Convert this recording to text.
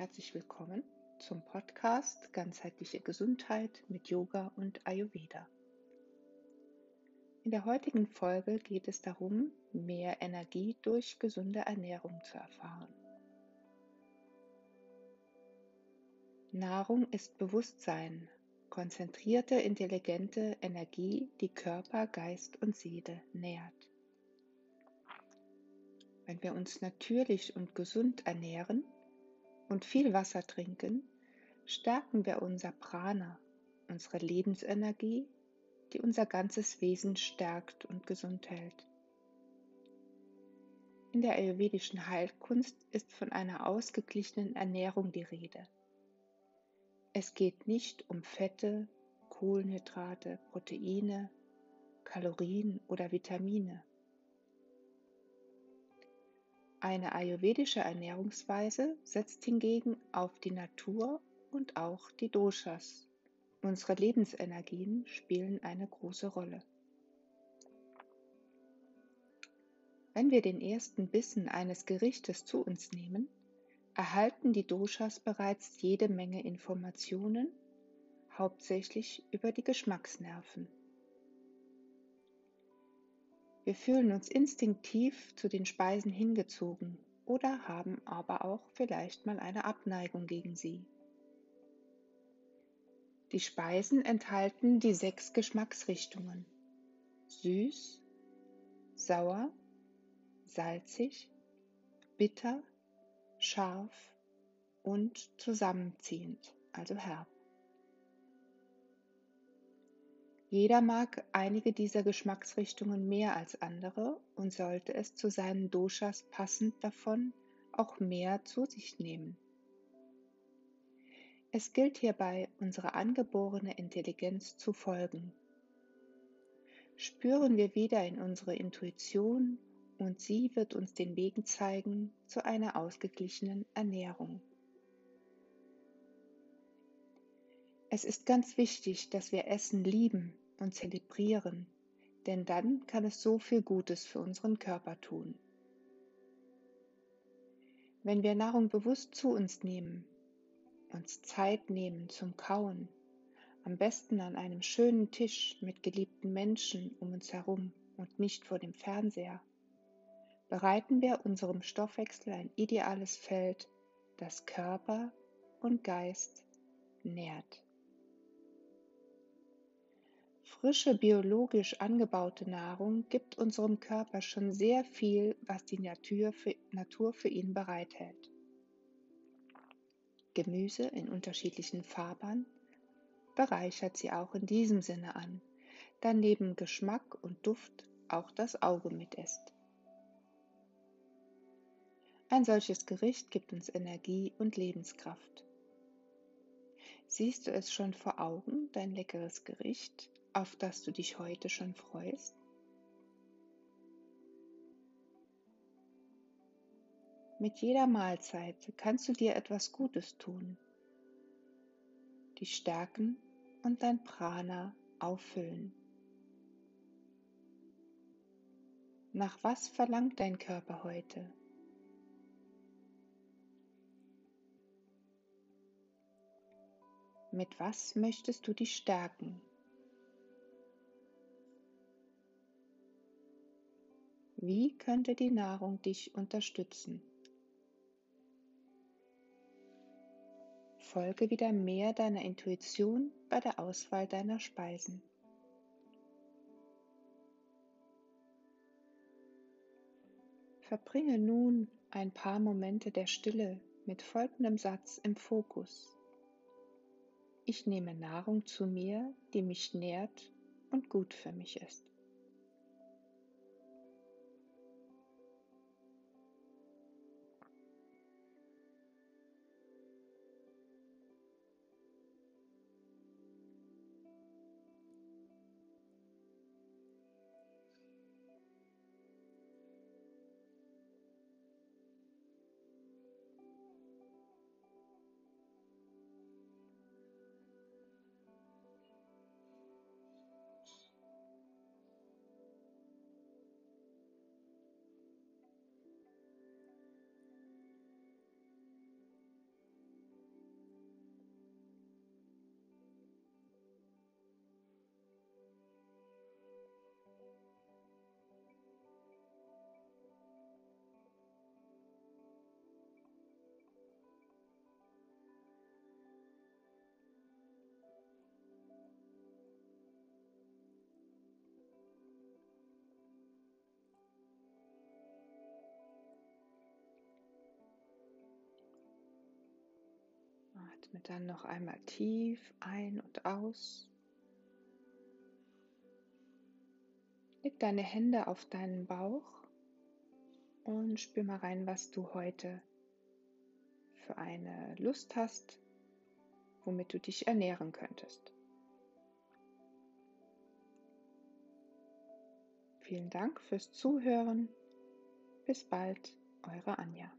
herzlich willkommen zum Podcast Ganzheitliche Gesundheit mit Yoga und Ayurveda. In der heutigen Folge geht es darum, mehr Energie durch gesunde Ernährung zu erfahren. Nahrung ist Bewusstsein, konzentrierte, intelligente Energie, die Körper, Geist und Seele nährt. Wenn wir uns natürlich und gesund ernähren und viel Wasser trinken, stärken wir unser Prana, unsere Lebensenergie, die unser ganzes Wesen stärkt und gesund hält. In der ayurvedischen Heilkunst ist von einer ausgeglichenen Ernährung die Rede. Es geht nicht um Fette, Kohlenhydrate, Proteine, Kalorien oder Vitamine. Eine ayurvedische Ernährungsweise setzt hingegen auf die Natur und auch die Doshas. Unsere Lebensenergien spielen eine große Rolle. Wenn wir den ersten Bissen eines Gerichtes zu uns nehmen, erhalten die Doshas bereits jede Menge Informationen, hauptsächlich über die Geschmacksnerven. Wir fühlen uns instinktiv zu den Speisen hingezogen oder haben aber auch vielleicht mal eine Abneigung gegen sie. Die Speisen enthalten die sechs Geschmacksrichtungen. Süß, sauer, salzig, bitter, scharf und zusammenziehend, also herb. Jeder mag einige dieser Geschmacksrichtungen mehr als andere und sollte es zu seinen Doshas passend davon auch mehr zu sich nehmen. Es gilt hierbei, unserer angeborene Intelligenz zu folgen. Spüren wir wieder in unsere Intuition und sie wird uns den Weg zeigen zu einer ausgeglichenen Ernährung. Es ist ganz wichtig, dass wir Essen lieben und zelebrieren, denn dann kann es so viel Gutes für unseren Körper tun. Wenn wir Nahrung bewusst zu uns nehmen, uns Zeit nehmen zum Kauen, am besten an einem schönen Tisch mit geliebten Menschen um uns herum und nicht vor dem Fernseher, bereiten wir unserem Stoffwechsel ein ideales Feld, das Körper und Geist nährt. Frische biologisch angebaute Nahrung gibt unserem Körper schon sehr viel, was die Natur für, Natur für ihn bereithält. Gemüse in unterschiedlichen Farbern bereichert sie auch in diesem Sinne an, da neben Geschmack und Duft auch das Auge mit ist. Ein solches Gericht gibt uns Energie und Lebenskraft. Siehst du es schon vor Augen, dein leckeres Gericht, auf das du dich heute schon freust? Mit jeder Mahlzeit kannst du dir etwas Gutes tun, dich stärken und dein Prana auffüllen. Nach was verlangt dein Körper heute? Mit was möchtest du dich stärken? Wie könnte die Nahrung dich unterstützen? Folge wieder mehr deiner Intuition bei der Auswahl deiner Speisen. Verbringe nun ein paar Momente der Stille mit folgendem Satz im Fokus. Ich nehme Nahrung zu mir, die mich nährt und gut für mich ist. Atme dann noch einmal tief ein und aus. Leg deine Hände auf deinen Bauch und spür mal rein, was du heute für eine Lust hast, womit du dich ernähren könntest. Vielen Dank fürs Zuhören. Bis bald, eure Anja.